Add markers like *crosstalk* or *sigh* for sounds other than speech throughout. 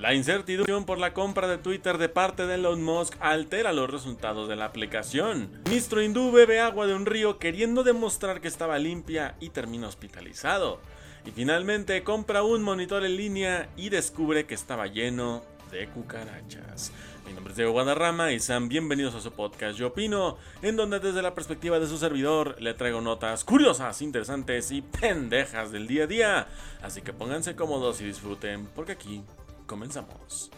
La incertidumbre por la compra de Twitter de parte de Elon Musk altera los resultados de la aplicación. Mistro hindú bebe agua de un río queriendo demostrar que estaba limpia y termina hospitalizado. Y finalmente compra un monitor en línea y descubre que estaba lleno de cucarachas. Mi nombre es Diego Guadarrama y sean bienvenidos a su podcast Yo Opino, en donde desde la perspectiva de su servidor le traigo notas curiosas, interesantes y pendejas del día a día. Así que pónganse cómodos y disfruten, porque aquí Comenzamos.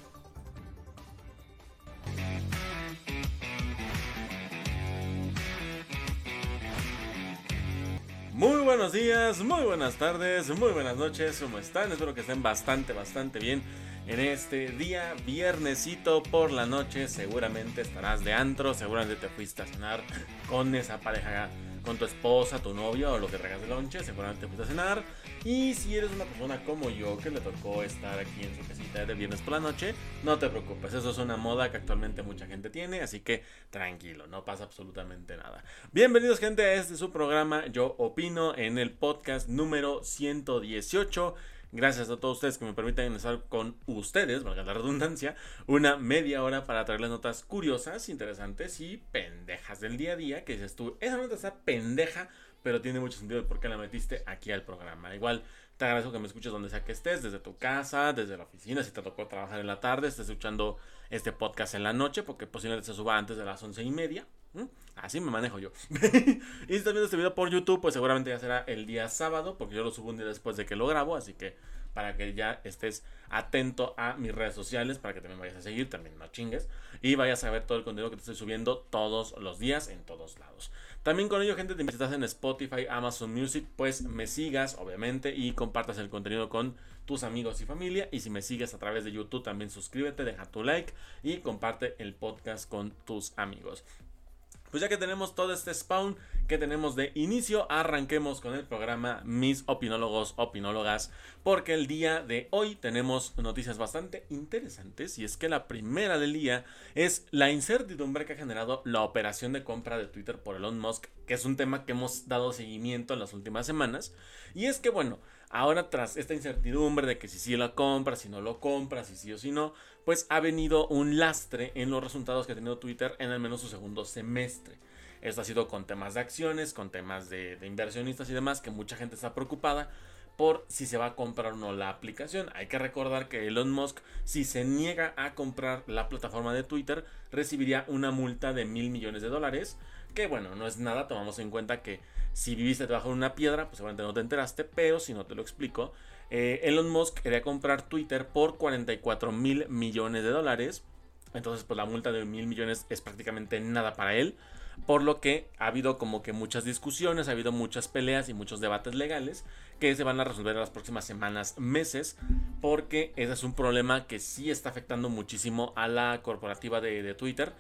Muy buenos días, muy buenas tardes, muy buenas noches, ¿cómo están? Espero que estén bastante, bastante bien en este día, viernesito por la noche. Seguramente estarás de antro, seguramente te fuiste a cenar con esa pareja con tu esposa, tu novio o lo que traigas de lonche, seguramente fuiste a cenar. Y si eres una persona como yo que le tocó estar aquí en su casita de viernes por la noche, no te preocupes, eso es una moda que actualmente mucha gente tiene, así que tranquilo, no pasa absolutamente nada. Bienvenidos gente a este su programa Yo Opino en el podcast número 118. Gracias a todos ustedes que me permiten estar con ustedes, valga la redundancia, una media hora para traerles notas curiosas, interesantes y pendejas del día a día. Que dices tú, esa nota está pendeja, pero tiene mucho sentido de por qué la metiste aquí al programa. Igual te agradezco que me escuches donde sea que estés, desde tu casa, desde la oficina, si te tocó trabajar en la tarde, estés escuchando este podcast en la noche, porque posiblemente se suba antes de las once y media. Así me manejo yo. *laughs* y si estás viendo este video por YouTube, pues seguramente ya será el día sábado, porque yo lo subo un día después de que lo grabo, así que para que ya estés atento a mis redes sociales, para que también vayas a seguir, también no chingues, y vayas a ver todo el contenido que te estoy subiendo todos los días en todos lados. También con ello, gente, te invitas en Spotify, Amazon Music, pues me sigas, obviamente, y compartas el contenido con tus amigos y familia. Y si me sigues a través de YouTube, también suscríbete, deja tu like y comparte el podcast con tus amigos. Pues ya que tenemos todo este spawn que tenemos de inicio, arranquemos con el programa Mis Opinólogos, Opinólogas, porque el día de hoy tenemos noticias bastante interesantes y es que la primera del día es la incertidumbre que ha generado la operación de compra de Twitter por Elon Musk, que es un tema que hemos dado seguimiento en las últimas semanas. Y es que bueno, Ahora tras esta incertidumbre de que si sí lo compras, si no lo compras, si sí o si no, pues ha venido un lastre en los resultados que ha tenido Twitter en al menos su segundo semestre. Esto ha sido con temas de acciones, con temas de, inversionistas y demás, que mucha gente está preocupada por si se va a comprar o no la aplicación. Hay que recordar que Elon Musk, si se niega a comprar la plataforma de Twitter, recibiría una multa de mil millones de dólares. Que bueno, no es nada, tomamos en cuenta que si viviste debajo de una piedra, pues seguramente no te enteraste, pero si no te lo explico, eh, Elon Musk quería comprar Twitter por 44 mil millones de dólares. Entonces, pues la multa de mil millones es prácticamente nada para él. Por lo que ha habido como que muchas discusiones, ha habido muchas peleas y muchos debates legales que se van a resolver en las próximas semanas, meses, porque ese es un problema que sí está afectando muchísimo a la corporativa de, de Twitter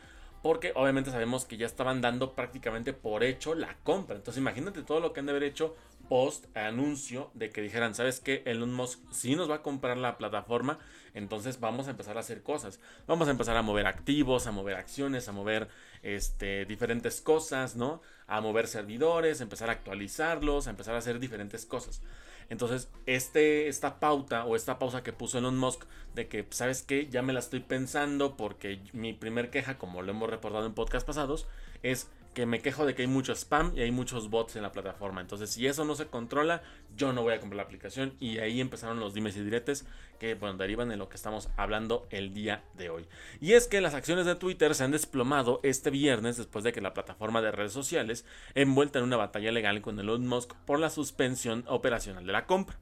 porque obviamente sabemos que ya estaban dando prácticamente por hecho la compra. Entonces imagínate todo lo que han de haber hecho post anuncio de que dijeran, ¿sabes qué? Elon Musk sí nos va a comprar la plataforma, entonces vamos a empezar a hacer cosas. Vamos a empezar a mover activos, a mover acciones, a mover este, diferentes cosas, ¿no? A mover servidores, a empezar a actualizarlos, a empezar a hacer diferentes cosas. Entonces, este, esta pauta o esta pausa que puso Elon Musk de que, ¿sabes qué? Ya me la estoy pensando porque mi primer queja, como lo hemos reportado en podcast pasados, es que me quejo de que hay mucho spam y hay muchos bots en la plataforma. Entonces, si eso no se controla, yo no voy a comprar la aplicación. Y ahí empezaron los dimes y diretes que, bueno, derivan de lo que estamos hablando el día de hoy. Y es que las acciones de Twitter se han desplomado este viernes después de que la plataforma de redes sociales, envuelta en una batalla legal con Elon Musk por la suspensión operacional de la compra.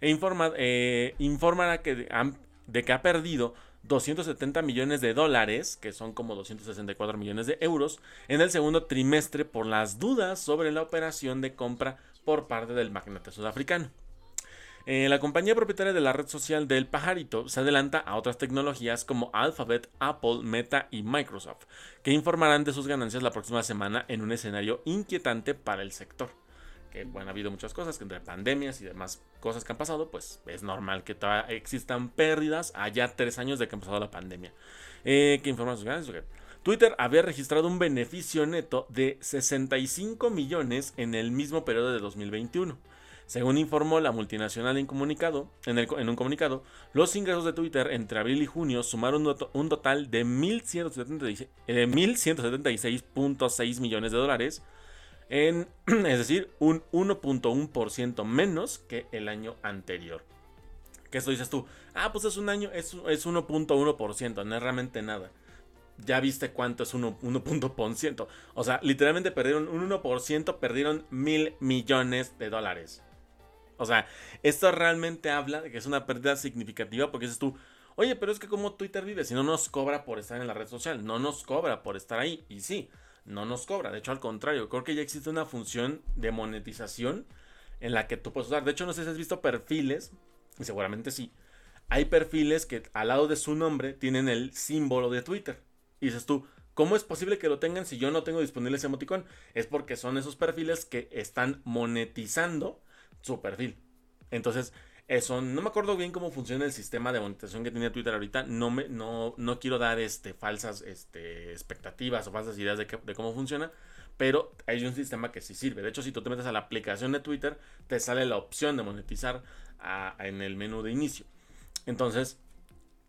E informa, eh, informará que, de que ha perdido 270 millones de dólares, que son como 264 millones de euros, en el segundo trimestre por las dudas sobre la operación de compra por parte del magnate sudafricano. Eh, la compañía propietaria de la red social del pajarito se adelanta a otras tecnologías como Alphabet, Apple, Meta y Microsoft, que informarán de sus ganancias la próxima semana en un escenario inquietante para el sector que bueno, ha habido muchas cosas, que entre pandemias y demás cosas que han pasado, pues es normal que existan pérdidas allá tres años de que ha empezado la pandemia. Eh, ¿Qué informa sus Twitter había registrado un beneficio neto de 65 millones en el mismo periodo de 2021. Según informó la multinacional en, comunicado, en, un comunicado, los ingresos de Twitter entre abril y junio sumaron un total de 1.176.6 millones de dólares, en, *clears throat* es decir, un 1.1% menos que el año anterior. Que esto dices tú, ah, pues es un año, es, es 1.1%, no es realmente nada. Ya viste cuánto es 1%. O sea, literalmente perdieron un 1%, perdieron mil millones de dólares. O sea, esto realmente habla de que es una pérdida significativa porque dices tú, oye, pero es que como Twitter vive, si no nos cobra por estar en la red social, no nos cobra por estar ahí. Y sí, no nos cobra. De hecho, al contrario, creo que ya existe una función de monetización en la que tú puedes usar. De hecho, no sé si has visto perfiles, y seguramente sí. Hay perfiles que al lado de su nombre tienen el símbolo de Twitter. Y dices tú, ¿Cómo es posible que lo tengan si yo no tengo disponible ese emoticón? Es porque son esos perfiles que están monetizando su perfil. Entonces, eso, no me acuerdo bien cómo funciona el sistema de monetización que tiene Twitter ahorita. No, me, no, no quiero dar este, falsas este, expectativas o falsas ideas de, cómo funciona. Pero hay un sistema que sí sirve. De hecho, si tú te metes a la aplicación de Twitter, te sale la opción de monetizar en el menú de inicio. Entonces,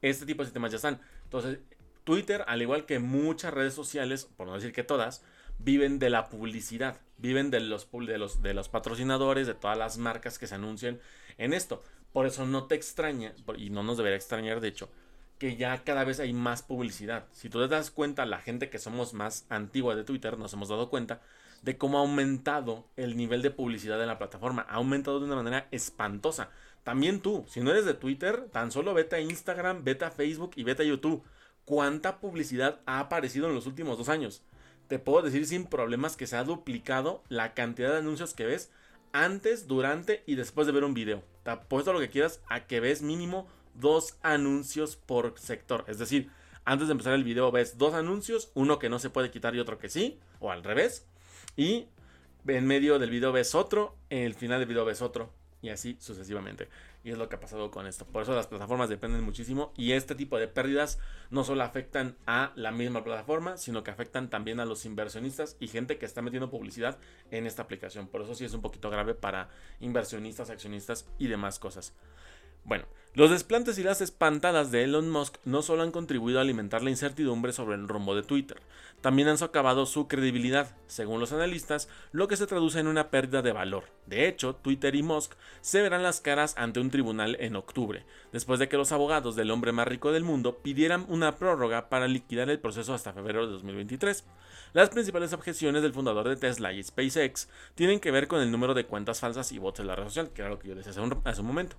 este tipo de sistemas ya están. Entonces, Twitter, al igual que muchas redes sociales, por no decir que todas, viven de la publicidad, viven de los, de los, de los patrocinadores, de todas las marcas que se anuncian en esto. Por eso no te extraña, y no nos debería extrañar de hecho, que ya cada vez hay más publicidad. Si tú te das cuenta, la gente que somos más antigua de Twitter, nos hemos dado cuenta de cómo ha aumentado el nivel de publicidad en la plataforma. Ha aumentado de una manera espantosa. También tú, si no eres de Twitter, tan solo vete a Instagram, vete a Facebook y vete a YouTube. ¿Cuánta publicidad ha aparecido en los últimos dos años? te puedo decir sin problemas que se ha duplicado la cantidad de anuncios que ves antes, durante y después de ver un video. Te apuesto lo que quieras a que ves mínimo dos anuncios por sector. Es decir, antes de empezar el video ves dos anuncios, uno que no se puede quitar y otro que sí, o al revés. Y en medio del video ves otro, en el final del video ves otro, y así sucesivamente. Y es lo que ha pasado con esto. Por eso las plataformas dependen muchísimo y este tipo de pérdidas no solo afectan a la misma plataforma, sino que afectan también a los inversionistas y gente que está metiendo publicidad en esta aplicación. Por eso sí es un poquito grave para inversionistas, accionistas y demás cosas. Bueno, los desplantes y las espantadas de Elon Musk no solo han contribuido a alimentar la incertidumbre sobre el rumbo de Twitter, también han socavado su credibilidad, según los analistas, lo que se traduce en una pérdida de valor. De hecho, Twitter y Musk se verán las caras ante un tribunal en octubre, después de que los abogados del hombre más rico del mundo pidieran una prórroga para liquidar el proceso hasta febrero de 2023. Las principales objeciones del fundador de Tesla y SpaceX tienen que ver con el número de cuentas falsas y bots en la red social, que era lo que yo decía hace un momento.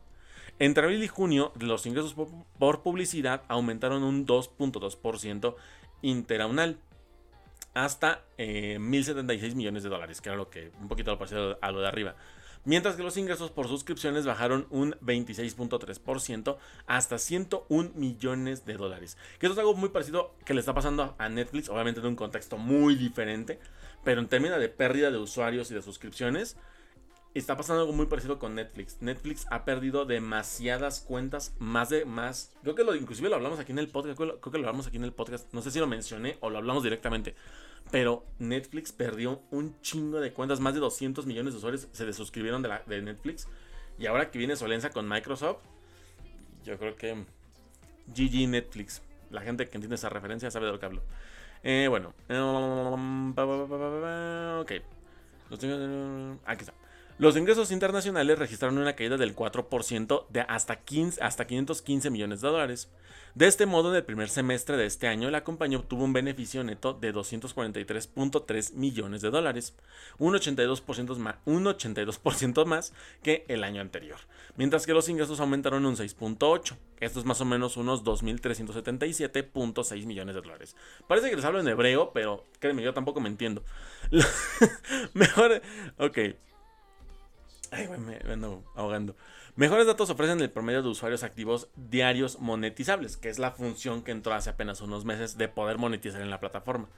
Entre abril y junio, los ingresos por publicidad aumentaron un 2.2% interanual hasta 1.076 eh, millones de dólares, que era lo que un poquito lo parecido a lo de arriba. Mientras que los ingresos por suscripciones bajaron un 26.3% hasta 101 millones de dólares. Que esto es algo muy parecido que le está pasando a Netflix, obviamente en un contexto muy diferente, pero en términos de pérdida de usuarios y de suscripciones, está pasando algo muy parecido con Netflix. Netflix ha perdido demasiadas cuentas, más de más. Creo que inclusive lo hablamos aquí en el podcast, creo que lo hablamos aquí en el podcast, no sé si lo mencioné o lo hablamos directamente, pero Netflix perdió un chingo de cuentas, más de 200 millones de usuarios se desuscribieron de, Netflix y ahora que viene Solenza con Microsoft, yo creo que GG Netflix. La gente que entiende esa referencia sabe de lo que hablo. Eh, bueno. Ok. Aquí está. Los ingresos internacionales registraron una caída del 4% de hasta, 15, hasta 515 millones de dólares. De este modo, en el primer semestre de este año, la compañía obtuvo un beneficio neto de 243.3 millones de dólares, un 82%, más, un 82 más que el año anterior, mientras que los ingresos aumentaron un 6.8. Esto es más o menos unos 2.377.6 millones de dólares. Parece que les hablo en hebreo, pero créeme, yo tampoco me entiendo. *laughs* Mejor, ok. Me, ando ahogando. Mejores datos ofrecen el promedio de usuarios activos diarios monetizables, que es la función que entró hace apenas unos meses de poder monetizar en la plataforma,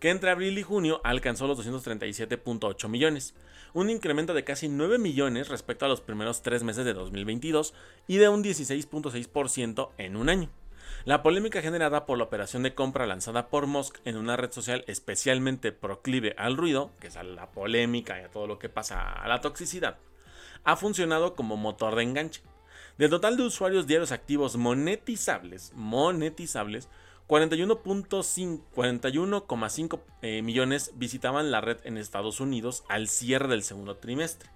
que entre abril y junio alcanzó los 237.8 millones, un incremento de casi 9 millones respecto a los primeros tres meses de 2022 y de un 16.6% en un año. La polémica generada por la operación de compra lanzada por Musk en una red social especialmente proclive al ruido, que es a la polémica y a todo lo que pasa a la toxicidad, ha funcionado como motor de enganche. Del total de usuarios diarios activos monetizables, monetizables, 41.5 eh, millones visitaban la red en Estados Unidos al cierre del segundo trimestre,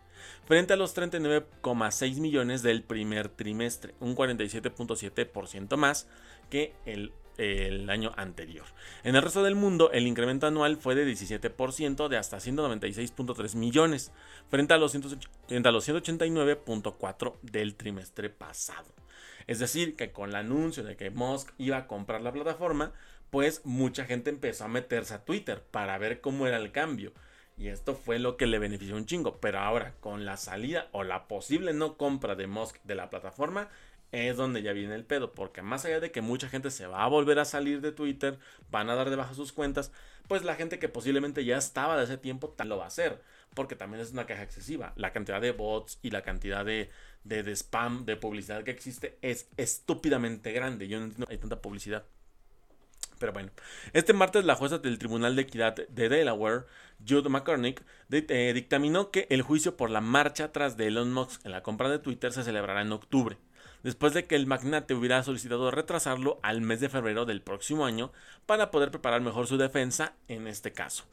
frente a los 39,6 millones del primer trimestre, un 47.7% más que el, el, año anterior. En el resto del mundo, el incremento anual fue de 17% de hasta 196.3 millones, frente a los, frente a los 189.4 del trimestre pasado. Es decir, que con el anuncio de que Musk iba a comprar la plataforma, pues mucha gente empezó a meterse a Twitter para ver cómo era el cambio. Y esto fue lo que le benefició un chingo. Pero ahora, con la salida o la posible no compra de Musk de la plataforma, es donde ya viene el pedo. Porque más allá de que mucha gente se va a volver a salir de Twitter, van a dar de baja sus cuentas, pues la gente que posiblemente ya estaba de ese tiempo tal lo va a hacer. Porque también es una caja excesiva. La cantidad de bots y la cantidad de, de, spam, de publicidad que existe es estúpidamente grande. Yo no entiendo hay tanta publicidad. Pero bueno, este martes la jueza del Tribunal de Equidad de Delaware, Jude McCormick, eh, dictaminó que el juicio por la marcha atrás de Elon Musk en la compra de Twitter se celebrará en octubre, después de que el magnate hubiera solicitado retrasarlo al mes de febrero del próximo año para poder preparar mejor su defensa en este caso.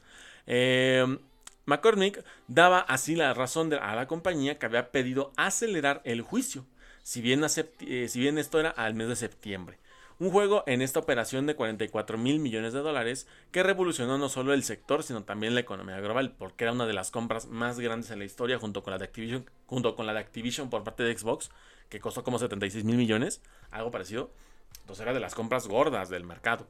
Eh, McCormick daba así la razón a la compañía que había pedido acelerar el juicio, si bien, eh, si bien esto era al mes de septiembre. Un juego en esta operación de 44 mil millones de dólares que revolucionó no solo el sector, sino también la economía global, porque era una de las compras más grandes en la historia junto con la de Activision, junto con la de Activision por parte de Xbox, que costó como 76 mil millones, algo parecido. Entonces era de las compras gordas del mercado.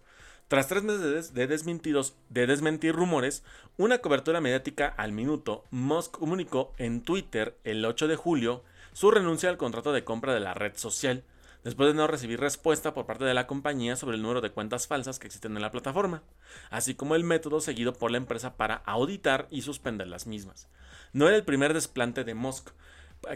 Tras tres meses de, desmentidos, de desmentir rumores, una cobertura mediática al minuto, Musk comunicó en Twitter el 8 de julio su renuncia al contrato de compra de la red social, después de no recibir respuesta por parte de la compañía sobre el número de cuentas falsas que existen en la plataforma, así como el método seguido por la empresa para auditar y suspender las mismas. No era el primer desplante de Musk,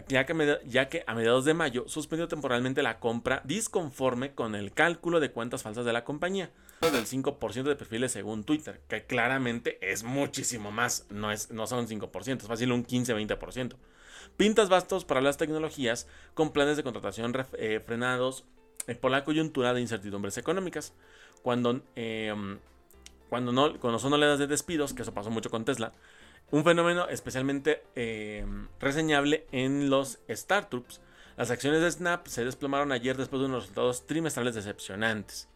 ya que, a mediados de mayo suspendió temporalmente la compra disconforme con el cálculo de cuentas falsas de la compañía, del 5% de perfiles según Twitter, que claramente es muchísimo más, no, es, no son 5%, es fácil un 15-20%. Pintas bastos para las tecnologías con planes de contratación eh, frenados eh, por la coyuntura de incertidumbres económicas. Cuando, em, cuando, no, cuando son oleadas de despidos, que eso pasó mucho con Tesla, un fenómeno especialmente em, reseñable en los startups. Las acciones de Snap se desplomaron ayer después de unos resultados trimestrales decepcionantes.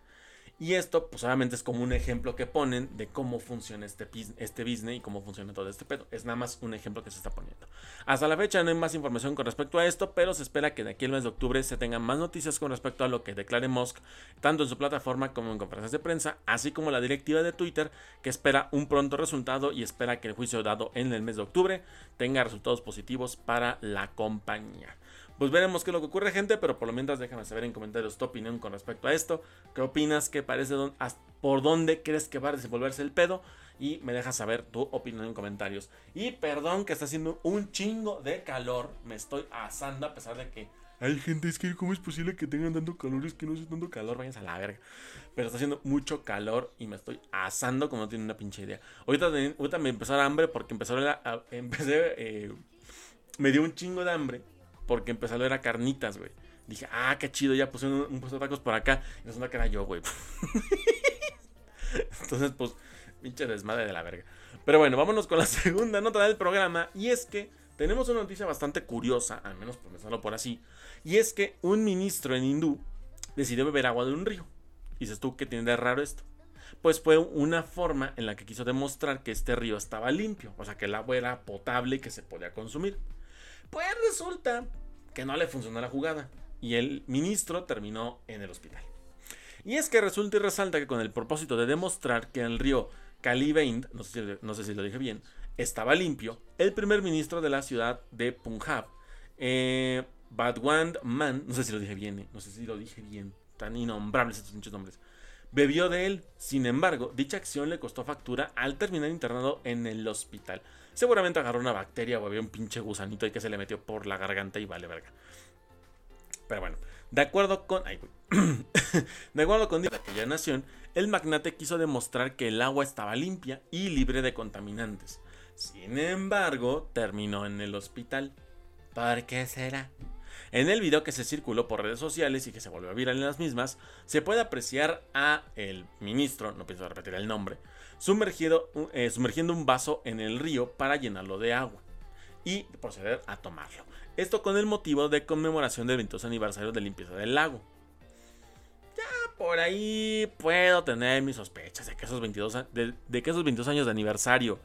Y esto, pues obviamente es como un ejemplo que ponen de cómo funciona este, este business y cómo funciona todo este pedo. Es nada más un ejemplo que se está poniendo. Hasta la fecha no hay más información con respecto a esto, pero se espera que de aquí al mes de octubre se tengan más noticias con respecto a lo que declare Musk, tanto en su plataforma como en conferencias de prensa, así como la directiva de Twitter, que espera un pronto resultado y espera que el juicio dado en el mes de octubre tenga resultados positivos para la compañía. Pues veremos qué es lo que ocurre, gente, pero por lo menos déjame saber en comentarios tu opinión con respecto a esto. ¿Qué opinas? ¿Qué parece? ¿Por dónde crees que va a desenvolverse el pedo? Y me dejas saber tu opinión en comentarios. Y perdón que está haciendo un chingo de calor. Me estoy asando a pesar de que hay gente, es que ¿cómo es posible que tengan tanto calor? Es que no es tanto calor, váyanse a la verga. Pero está haciendo mucho calor y me estoy asando como no tienen una pinche idea. Ahorita, ahorita me empezó a hambre porque empezó a, empecé, eh, me dio un chingo de hambre porque empezó a ver a carnitas, güey. Dije, ah, qué chido, ya puse un, puesto de tacos por acá. Y resulta que era yo, güey. *laughs* Entonces, pues, pinche desmadre de la verga. Pero bueno, vámonos con la segunda nota del programa. Y es que tenemos una noticia bastante curiosa, al menos por pensarlo por así. Y es que un ministro en hindú decidió beber agua de un río. Y dices tú, ¿qué tiene de raro esto? Pues fue una forma en la que quiso demostrar que este río estaba limpio. O sea, que el agua era potable y que se podía consumir. Pues resulta que no le funcionó la jugada y el ministro terminó en el hospital. Y es que resulta y resalta que con el propósito de demostrar que el río Kalibeind, no sé, si, lo dije bien, estaba limpio, el primer ministro de la ciudad de Punjab, eh, Badwand Man, no sé si lo dije bien, eh, no sé si lo dije bien, tan innombrables estos muchos nombres, bebió de él. Sin embargo, dicha acción le costó factura al terminar internado en el hospital. Seguramente agarró una bacteria o había un pinche gusanito y que se le metió por la garganta y vale verga. Pero bueno, de acuerdo con. *coughs* de acuerdo con aquella nación, el magnate quiso demostrar que el agua estaba limpia y libre de contaminantes. Sin embargo, terminó en el hospital. ¿Por qué será? En el video que se circuló por redes sociales y que se volvió viral en las mismas, se puede apreciar a el ministro, no pienso repetir el nombre, sumergido, eh, sumergiendo un vaso en el río para llenarlo de agua y proceder a tomarlo. Esto con el motivo de conmemoración del 22 aniversario de limpieza del lago. Ya por ahí puedo tener mis sospechas de que esos 22, de, que esos 22 años de aniversario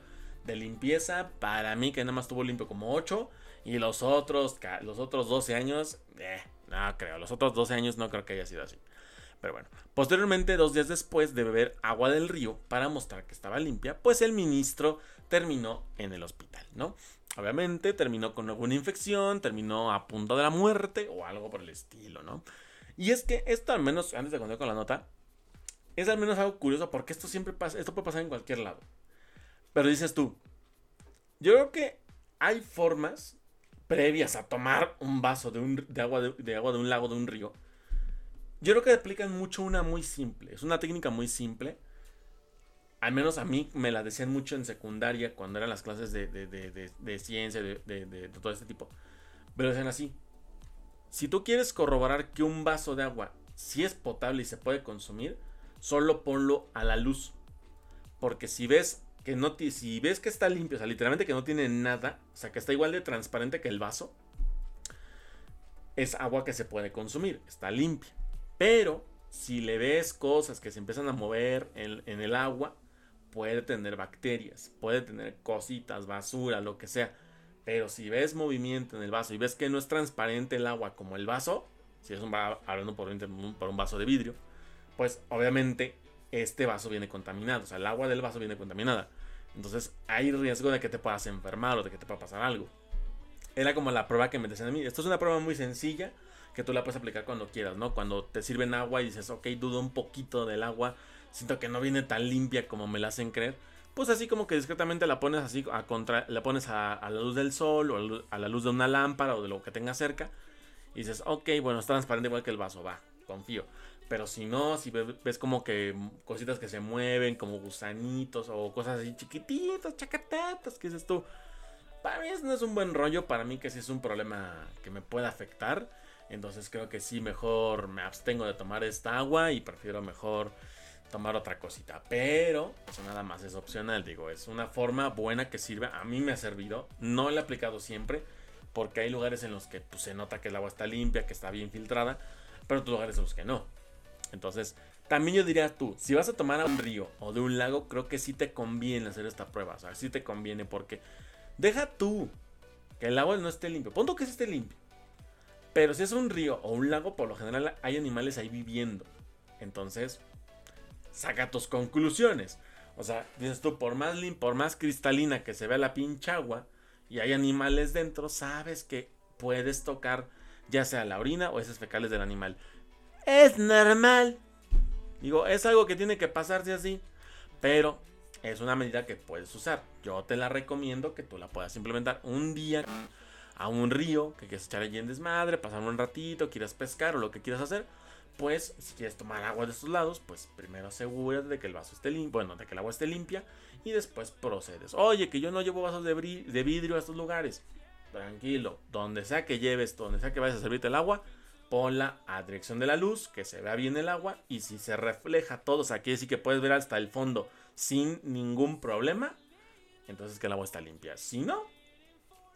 de limpieza, para mí que nada más tuvo limpio como 8 y los otros, los otros 12 años, eh, no creo, los otros 12 años no creo que haya sido así. Pero bueno, posteriormente, dos días después de beber agua del río para mostrar que estaba limpia, pues el ministro terminó en el hospital, ¿no? Obviamente terminó con alguna infección, terminó a punto de la muerte o algo por el estilo, ¿no? Y es que esto al menos, antes de contar con la nota, es al menos algo curioso porque esto siempre pasa, esto puede pasar en cualquier lado. Pero dices tú, yo creo que hay formas previas a tomar un vaso de, agua, de, agua de un lago, de un río. Yo creo que aplican mucho una muy simple. Es una técnica muy simple. Al menos a mí me la decían mucho en secundaria cuando eran las clases de, de ciencia, de, todo este tipo. Pero decían así. Si tú quieres corroborar que un vaso de agua si es potable y se puede consumir, solo ponlo a la luz. Porque si ves que no si ves que está limpio, o sea, literalmente que no tiene nada, o sea, que está igual de transparente que el vaso, es agua que se puede consumir, está limpia. Pero si le ves cosas que se empiezan a mover en, el agua, puede tener bacterias, puede tener cositas, basura, lo que sea. Pero si ves movimiento en el vaso y ves que no es transparente el agua como el vaso, si es un hablando por un vaso de vidrio, pues obviamente este vaso viene contaminado, o sea, el agua del vaso viene contaminada. Entonces hay riesgo de que te puedas enfermar o de que te pueda pasar algo. Era como la prueba que me decían a mí. Esto es una prueba muy sencilla que tú la puedes aplicar cuando quieras, ¿no? Cuando te sirven agua y dices, ok, dudo un poquito del agua, siento que no viene tan limpia como me la hacen creer. Pues así como que discretamente la pones así a contra, la pones a, la luz del sol o a la luz de una lámpara o de lo que tengas cerca. Y dices, ok, bueno, es transparente igual que el vaso, va, confío. Pero si no, si ves, como que cositas que se mueven, como gusanitos o cosas así chiquititas, chacatetas, que dices tú. Para mí no es un buen rollo, para mí que sí es un problema que me puede afectar. Entonces creo que sí, mejor me abstengo de tomar esta agua y prefiero mejor tomar otra cosita. Pero, pues nada más es opcional, digo, es una forma buena que sirve. A mí me ha servido, no la he aplicado siempre, porque hay lugares en los que pues, se nota que el agua está limpia, que está bien filtrada, pero otros lugares en los que no. Entonces, también yo diría tú, si vas a tomar a un río o de un lago, creo que sí te conviene hacer esta prueba. O sea, sí te conviene porque deja tú que el agua no esté limpio. Ponto que esté limpio. Pero si es un río o un lago, por lo general hay animales ahí viviendo. Entonces, saca tus conclusiones. O sea, dices tú, por más limpia, por más cristalina que se vea la pinche agua y hay animales dentro, sabes que puedes tocar ya sea la orina o esas fecales del animal. Es normal. Digo, es algo que tiene que pasarse así. Pero es una medida que puedes usar. Yo te la recomiendo que tú la puedas implementar un día a un río, que quieras echar allí en desmadre, pasar un ratito, quieras pescar o lo que quieras hacer. Pues si quieres tomar agua de estos lados, pues primero asegúrate de que el vaso esté limpio, bueno, de que el agua esté limpia y después procedes. Oye, que yo no llevo vasos de, de vidrio a estos lugares. Tranquilo, donde sea que lleves, donde sea que vayas a servirte el agua, ponla a dirección de la luz, que se vea bien el agua y si se refleja todo, o sea, quiere decir que puedes ver hasta el fondo sin ningún problema, entonces que el agua está limpia. Si no,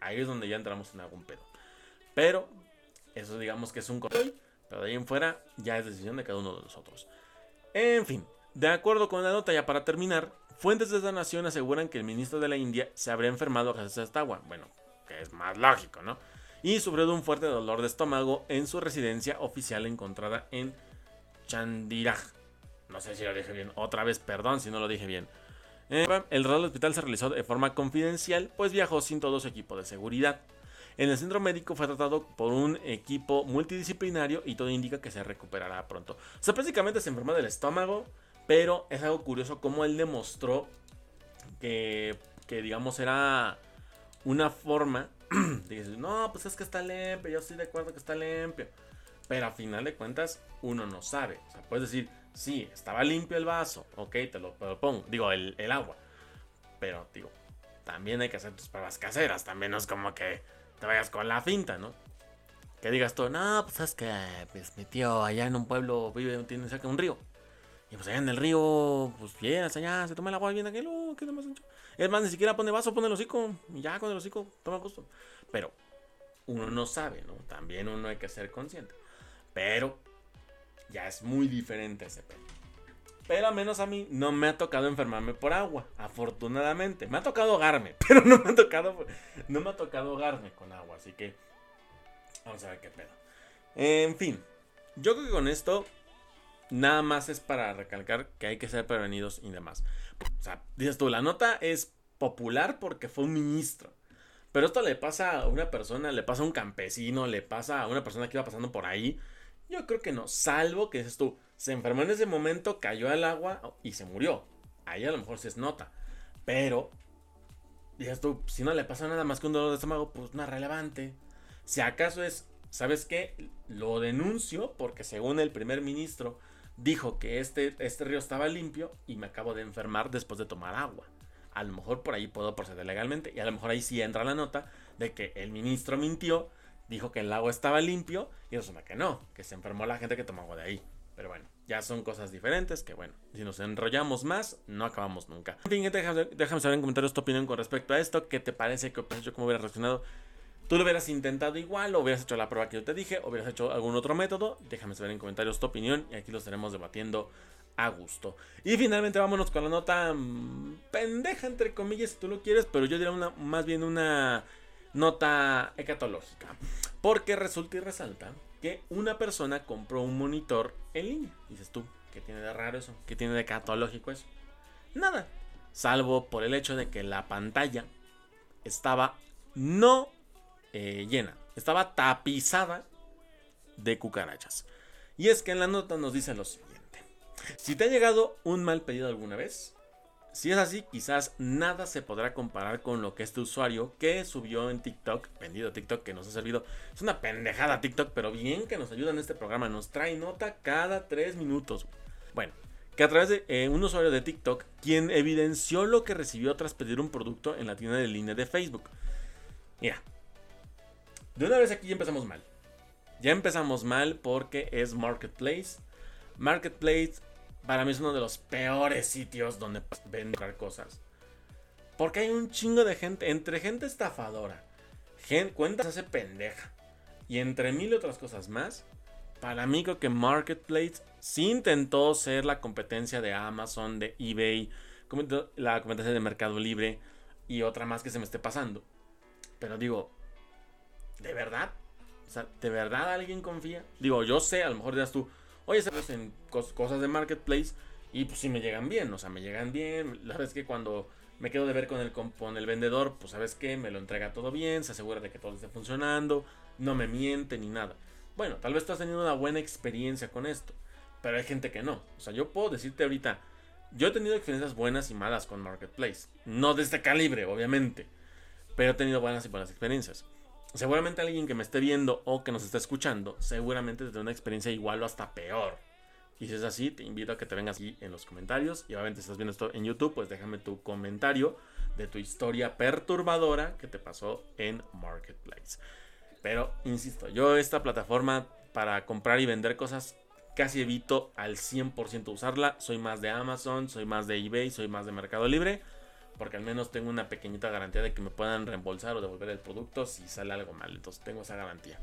ahí es donde ya entramos en algún pedo. Pero eso digamos que es un control, pero de ahí en fuera ya es decisión de cada uno de nosotros. En fin, de acuerdo con la nota ya para terminar, fuentes de esta nación aseguran que el ministro de la India se habría enfermado gracias a esta agua. Bueno, que es más lógico, ¿no? y sufrió de un fuerte dolor de estómago en su residencia oficial encontrada en Chandiraj. No sé si lo dije bien. Otra vez, perdón si no lo dije bien. Eh, el del hospital se realizó de forma confidencial, pues viajó sin todo su equipo de seguridad. En el centro médico fue tratado por un equipo multidisciplinario y todo indica que se recuperará pronto. O sea, prácticamente se enfermó del estómago, pero es algo curioso cómo él demostró que, que digamos, era una forma *clears throat* dices, no, pues es que está limpio, yo estoy de acuerdo que está limpio. Pero a final de cuentas, uno no sabe. O sea, puedes decir, sí, estaba limpio el vaso, ok, te lo, pongo, digo, el, agua. Pero, digo, también hay que hacer tus pruebas caseras. También no es como que te vayas con la finta, ¿no? Que digas tú, no, pues es que pues, mi tío allá en un pueblo vive, tiene cerca de un río. Y pues allá en el río, pues vienes allá, se toma el agua viene aquel, oh, ¿qué demás? Es más, ni siquiera pone vaso, pone el hocico. Y ya con el hocico, toma gusto. Pero uno no sabe, ¿no? También uno hay que ser consciente. Pero ya es muy diferente ese pelo. Pero al menos a mí no me ha tocado enfermarme por agua, afortunadamente. Me ha tocado ahogarme, *laughs* pero no me ha tocado, no me ha tocado ahogarme con agua, así que vamos a ver qué pedo. En fin, yo creo que con esto nada más es para recalcar que hay que ser prevenidos y demás. O sea, dices tú, la nota es popular porque fue un ministro. Pero esto le pasa a una persona, le pasa a un campesino, le pasa a una persona que iba pasando por ahí. Yo creo que no, salvo que dices tú, se enfermó en ese momento, cayó al agua y se murió. Ahí a lo mejor se nota. Pero, dices tú, si no le pasa nada más que un dolor de estómago, pues no es relevante. Si acaso es, ¿sabes qué? Lo denuncio porque según el primer ministro dijo que este, este río estaba limpio y me acabo de enfermar después de tomar agua. A lo mejor por ahí puedo proceder legalmente y a lo mejor ahí sí entra la nota de que el ministro mintió, dijo que el agua estaba limpio y resulta que no, que se enfermó la gente que tomó agua de ahí. Pero bueno, ya son cosas diferentes que bueno, si nos enrollamos más, no acabamos nunca. En fin, déjame, déjame saber en comentarios tu opinión con respecto a esto, qué te parece, qué opinas yo, cómo hubiera reaccionado. Tú lo hubieras intentado igual, o hubieras hecho la prueba que yo te dije, o hubieras hecho algún otro método. Déjame saber en comentarios tu opinión y aquí lo estaremos debatiendo a gusto. Y finalmente vámonos con la nota mm, pendeja, entre comillas, si tú lo quieres, pero yo diría una, más bien una nota hecatológica. Porque resulta y resalta que una persona compró un monitor en línea. Dices tú, ¿qué tiene de raro eso? ¿Qué tiene de hecatológico eso? Nada. Salvo por el hecho de que la pantalla estaba no eh, llena. Estaba tapizada de cucarachas. Y es que en la nota nos dice lo siguiente. Si te ha llegado un mal pedido alguna vez, si es así, quizás nada se podrá comparar con lo que este usuario que subió en TikTok, vendido TikTok que nos ha servido. Es una pendejada TikTok, pero bien que nos ayuda en este programa. Nos trae nota cada 3 minutos. Bueno, que a través de eh, un usuario de TikTok, quien evidenció lo que recibió tras pedir un producto en la tienda de línea de Facebook. Mira, de una vez aquí ya empezamos mal. Ya empezamos mal porque es Marketplace. Marketplace para mí es uno de los peores sitios donde vender cosas. Porque hay un chingo de gente, entre gente estafadora, cuentas hace pendeja. Y entre mil otras cosas más, para mí creo que Marketplace sí intentó ser la competencia de Amazon, de eBay, la competencia de Mercado Libre y otra más que se me esté pasando. Pero digo, ¿De verdad? O sea, ¿de verdad alguien confía? Digo, yo sé, a lo mejor dirás tú, oye, sabes en cosas de marketplace y pues sí me llegan bien, o sea, me llegan bien. La es que cuando me quedo de ver con el, con el vendedor, pues sabes qué, me lo entrega todo bien, se asegura de que todo esté funcionando, no me miente ni nada. Bueno, tal vez tú has tenido una buena experiencia con esto, pero hay gente que no. O sea, yo puedo decirte ahorita, yo he tenido experiencias buenas y malas con Marketplace. No de este calibre, obviamente, pero he tenido buenas y buenas experiencias seguramente alguien que me esté viendo o que nos esté escuchando, seguramente tendrá una experiencia igual o hasta peor. Y si es así, te invito a que te vengas aquí en los comentarios. Y obviamente si estás viendo esto en YouTube, pues déjame tu comentario de tu historia perturbadora que te pasó en Marketplace. Pero, insisto, yo esta plataforma para comprar y vender cosas casi evito al 100% usarla. Soy más de Amazon, soy más de eBay, soy más de Mercado Libre porque al menos tengo una pequeñita garantía de que me puedan reembolsar o devolver el producto si sale algo mal. Entonces tengo esa garantía.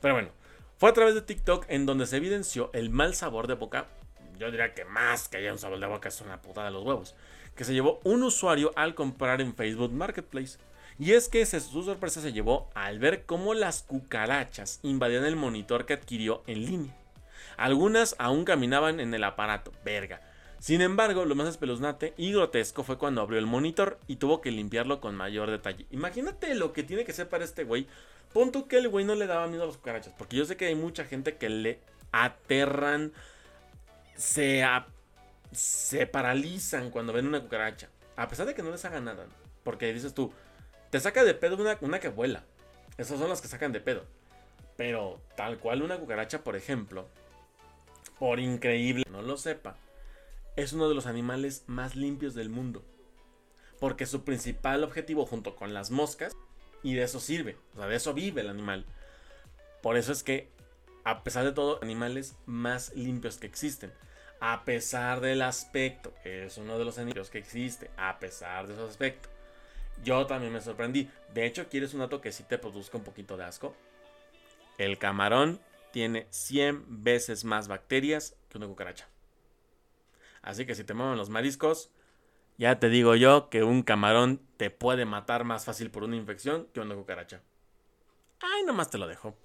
Pero bueno, fue a través de TikTok en donde se evidenció el mal sabor de boca. Yo diría que más que haya un sabor de boca es una putada de los huevos. Que se llevó un usuario al comprar en Facebook Marketplace. Y es que su sorpresa se llevó al ver cómo las cucarachas invadían el monitor que adquirió en línea. Algunas aún caminaban en el aparato, verga. Sin embargo, lo más espeluznante y grotesco fue cuando abrió el monitor y tuvo que limpiarlo con mayor detalle. Imagínate lo que tiene que ser para este güey. Punto que el güey no le daba miedo a los cucarachas. Porque yo sé que hay mucha gente que le aterran, se, se paralizan cuando ven una cucaracha. A pesar de que no les haga nada. Porque dices tú, te saca de pedo una, una que vuela. Esas son las que sacan de pedo. Pero tal cual una cucaracha, por ejemplo, por increíble no lo sepa, es uno de los animales más limpios del mundo. Porque su principal objetivo junto con las moscas y de eso sirve, o sea, de eso vive el animal. Por eso es que, a pesar de todo, animales más limpios que existen. A pesar del aspecto, es uno de los animales que existe, a pesar de su aspecto. Yo también me sorprendí. De hecho, ¿quieres un dato que sí te produzca un poquito de asco? El camarón tiene 100 veces más bacterias que una cucaracha. Así que si te mueven los mariscos, ya te digo yo que un camarón te puede matar más fácil por una infección que una cucaracha. Ay, nomás te lo dejo.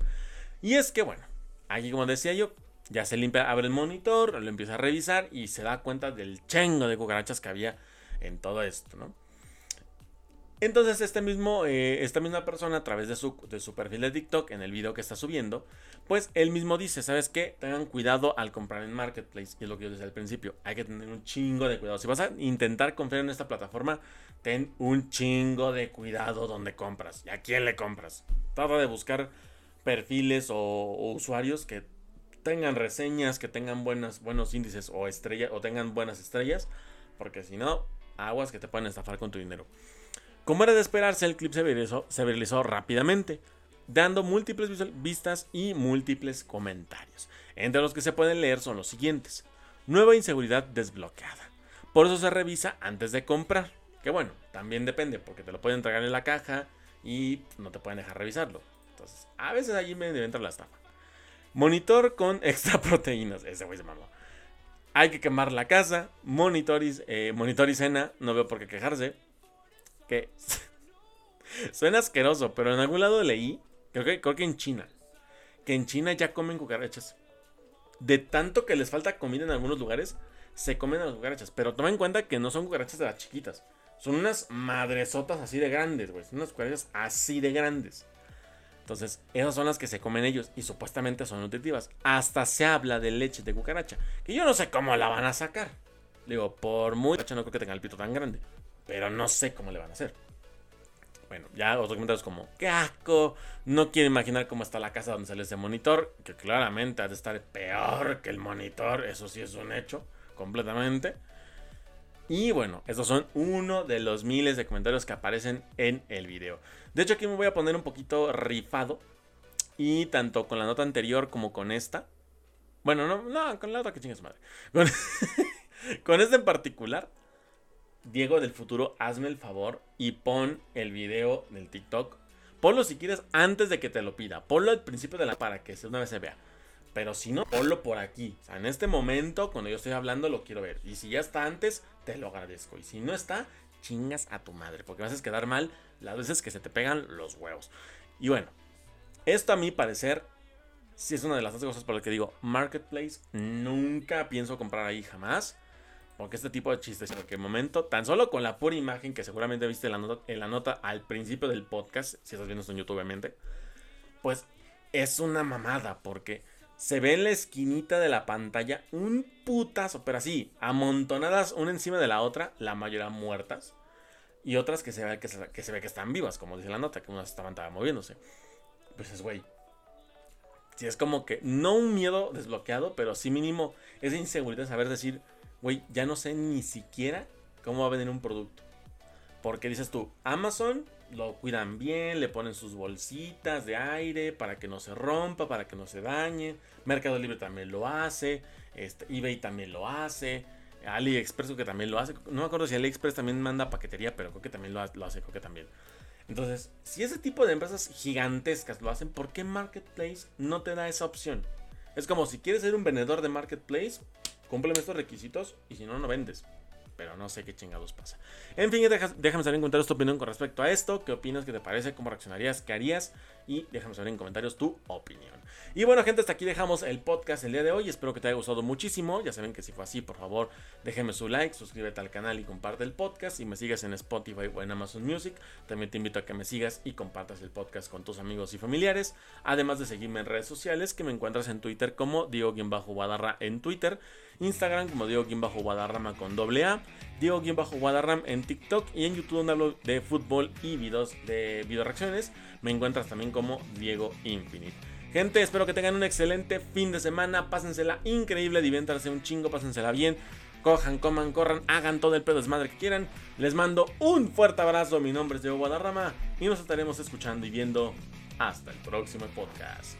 Y es que bueno, aquí como decía yo, ya se limpia, abre el monitor, lo empieza a revisar y se da cuenta del chengo de cucarachas que había en todo esto, ¿no? Entonces este mismo, eh, esta misma persona a través de su, perfil de TikTok en el video que está subiendo, pues él mismo dice, ¿sabes qué? Tengan cuidado al comprar en Marketplace. Y es lo que yo decía al principio, hay que tener un chingo de cuidado. Si vas a intentar confiar en esta plataforma, ten un chingo de cuidado donde compras y a quién le compras. Trata de buscar perfiles o, usuarios que tengan reseñas, que tengan buenas, buenos índices o, estrella, o tengan buenas estrellas, porque si no, aguas que te pueden estafar con tu dinero. Como era de esperarse, el clip se viralizó, rápidamente, dando múltiples vistas y múltiples comentarios. Entre los que se pueden leer son los siguientes. Nueva inseguridad desbloqueada. Por eso se revisa antes de comprar. Que bueno, también depende, porque te lo pueden entregar en la caja y no te pueden dejar revisarlo. Entonces, a veces allí me entra la estafa. Monitor con *laughs* extra proteínas. Ese güey se mamó. Hay que quemar la casa. Monitor y, eh, monitor y cena. No veo por qué quejarse *laughs* suena asqueroso, pero en algún lado leí, creo que, creo que en China, que en China ya comen cucarachas. De tanto que les falta comida en algunos lugares, se comen las cucarachas. Pero toma en cuenta que no son cucarachas de las chiquitas. Son unas madresotas así de grandes, güey. Son unas cucarachas así de grandes. Entonces, esas son las que se comen ellos y supuestamente son nutritivas. Hasta se habla de leche de cucaracha, que yo no sé cómo la van a sacar. Digo, por muy no creo que tenga el pito tan grande. Pero no sé cómo le van a hacer. Bueno, ya otros comentarios como, qué asco, no quiero imaginar cómo está la casa donde sale ese monitor, que claramente ha de estar peor que el monitor, eso sí es un hecho, completamente. Y bueno, estos son uno de los miles de comentarios que aparecen en el video. De hecho, aquí me voy a poner un poquito rifado. Y tanto con la nota anterior como con esta. Bueno, no, no con la otra que chingas madre. Con, *laughs* con esta en particular Diego del futuro, hazme el favor y pon el video del TikTok. Ponlo si quieres antes de que te lo pida. Ponlo al principio de la para que una vez se vea. Pero si no, ponlo por aquí. O sea, en este momento, cuando yo estoy hablando, lo quiero ver. Y si ya está antes, te lo agradezco. Y si no está, chingas a tu madre. Porque vas a quedar mal las veces que se te pegan los huevos. Y bueno, esto a mi parecer, si es una de las cosas por las que digo, Marketplace, nunca pienso comprar ahí jamás. Porque este tipo de chistes, cualquier momento, tan solo con la pura imagen que seguramente viste en la nota, en la nota al principio del podcast, si estás viendo esto en YouTube, obviamente, pues es una mamada, porque se ve en la esquinita de la pantalla un putazo, pero así, amontonadas una encima de la otra, la mayoría muertas, y otras que se ve que, se, ve que están vivas, como dice la nota, que unas estaban moviéndose. Pues es güey. Si es como que no un miedo desbloqueado, pero sí mínimo esa inseguridad saber decir, güey, ya no sé ni siquiera cómo va a venir un producto. Porque dices tú, Amazon lo cuidan bien, le ponen sus bolsitas de aire para que no se rompa, para que no se dañe. Mercado Libre también lo hace, este, eBay también lo hace, AliExpress que también lo hace. No me acuerdo si AliExpress también manda paquetería, pero creo que también lo, lo hace, creo que también. Entonces, si ese tipo de empresas gigantescas lo hacen, ¿por qué Marketplace no te da esa opción? Es como si quieres ser un vendedor de Marketplace, cúmpleme estos requisitos y si no, no vendes. Pero no sé qué chingados pasa. En fin, déjame saber en comentarios tu opinión con respecto a esto. ¿Qué opinas? ¿Qué te parece? ¿Cómo reaccionarías? ¿Qué harías? Y déjame saber en comentarios tu opinión. Y bueno, gente, hasta aquí dejamos el podcast el día de hoy. Espero que te haya gustado muchísimo. Ya saben que si fue así, por favor, déjeme su like, suscríbete al canal y comparte el podcast. Y me sigas en Spotify o en Amazon Music. También te invito a que me sigas y compartas el podcast con tus amigos y familiares. Además de seguirme en redes sociales, que me encuentras en Twitter como Diego-Guadarra en Twitter. Instagram como Diego-Guadarrama con doble A, Diego-Guadarram en TikTok y en YouTube donde hablo de fútbol y videos de video reacciones. Me encuentras también como Diego Infinite. Gente, espero que tengan un excelente fin de semana. Pásensela increíble, diviértanse un chingo, pásensela bien. Cojan, coman, corran, hagan todo el pedo desmadre que quieran. Les mando un fuerte abrazo. Mi nombre es Diego Guadarrama y nos estaremos escuchando y viendo hasta el próximo podcast.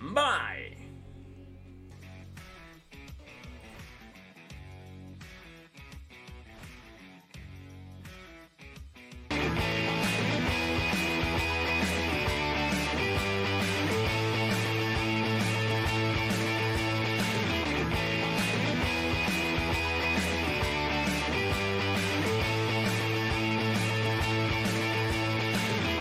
Bye.